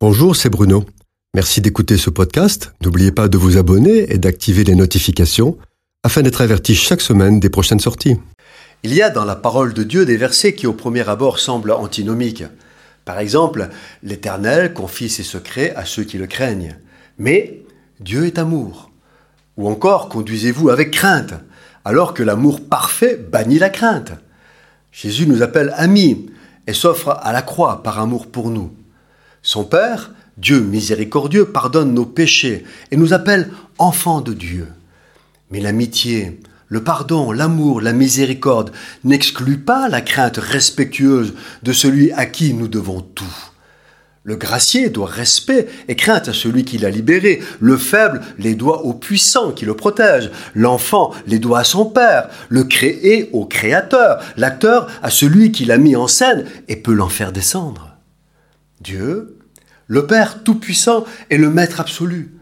Bonjour, c'est Bruno. Merci d'écouter ce podcast. N'oubliez pas de vous abonner et d'activer les notifications afin d'être averti chaque semaine des prochaines sorties. Il y a dans la parole de Dieu des versets qui au premier abord semblent antinomiques. Par exemple, l'Éternel confie ses secrets à ceux qui le craignent. Mais Dieu est amour. Ou encore, conduisez-vous avec crainte, alors que l'amour parfait bannit la crainte. Jésus nous appelle amis et s'offre à la croix par amour pour nous. Son Père, Dieu miséricordieux, pardonne nos péchés et nous appelle enfants de Dieu. Mais l'amitié, le pardon, l'amour, la miséricorde n'excluent pas la crainte respectueuse de celui à qui nous devons tout. Le gracier doit respect et crainte à celui qui l'a libéré. Le faible les doit au puissant qui le protège. L'enfant les doit à son père. Le créé au créateur. L'acteur à celui qui l'a mis en scène et peut l'en faire descendre. Dieu, le Père Tout-Puissant, est le Maître absolu.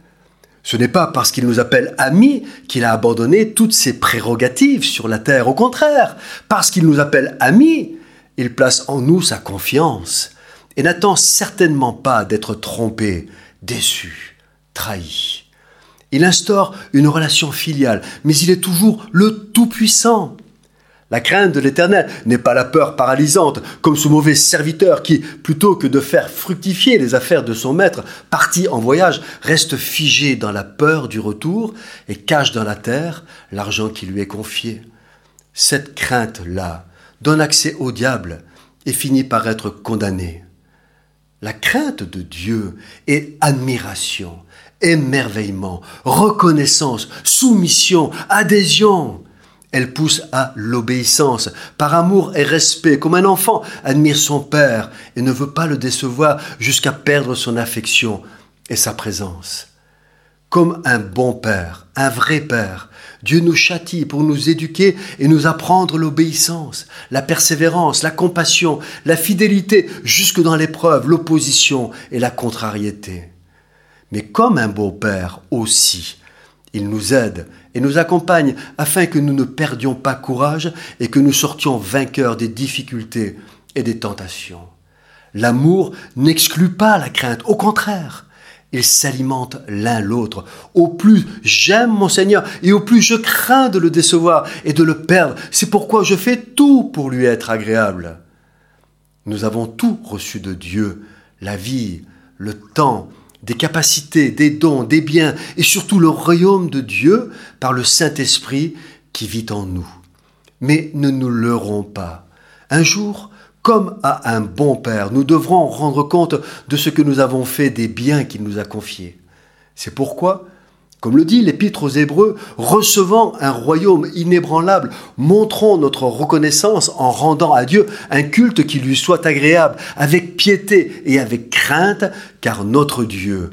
Ce n'est pas parce qu'il nous appelle amis qu'il a abandonné toutes ses prérogatives sur la terre. Au contraire, parce qu'il nous appelle amis, il place en nous sa confiance et n'attend certainement pas d'être trompé, déçu, trahi. Il instaure une relation filiale, mais il est toujours le Tout-Puissant. La crainte de l'Éternel n'est pas la peur paralysante, comme ce mauvais serviteur qui, plutôt que de faire fructifier les affaires de son maître, parti en voyage, reste figé dans la peur du retour et cache dans la terre l'argent qui lui est confié. Cette crainte-là donne accès au diable et finit par être condamné. La crainte de Dieu est admiration, émerveillement, reconnaissance, soumission, adhésion. Elle pousse à l'obéissance, par amour et respect, comme un enfant admire son père et ne veut pas le décevoir jusqu'à perdre son affection et sa présence. Comme un bon père, un vrai père, Dieu nous châtie pour nous éduquer et nous apprendre l'obéissance, la persévérance, la compassion, la fidélité jusque dans l'épreuve, l'opposition et la contrariété. Mais comme un beau père aussi, il nous aide et nous accompagne afin que nous ne perdions pas courage et que nous sortions vainqueurs des difficultés et des tentations. L'amour n'exclut pas la crainte, au contraire, ils s'alimentent l'un l'autre. Au plus j'aime mon Seigneur et au plus je crains de le décevoir et de le perdre. C'est pourquoi je fais tout pour lui être agréable. Nous avons tout reçu de Dieu, la vie, le temps, des capacités, des dons, des biens et surtout le royaume de Dieu par le Saint-Esprit qui vit en nous. Mais ne nous leurrons pas. Un jour, comme à un bon Père, nous devrons rendre compte de ce que nous avons fait des biens qu'il nous a confiés. C'est pourquoi comme le dit l'Épître aux Hébreux, recevant un royaume inébranlable, montrons notre reconnaissance en rendant à Dieu un culte qui lui soit agréable, avec piété et avec crainte, car notre Dieu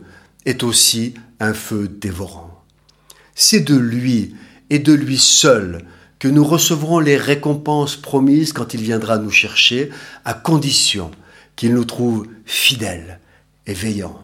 est aussi un feu dévorant. C'est de lui et de lui seul que nous recevrons les récompenses promises quand il viendra nous chercher, à condition qu'il nous trouve fidèles et veillants.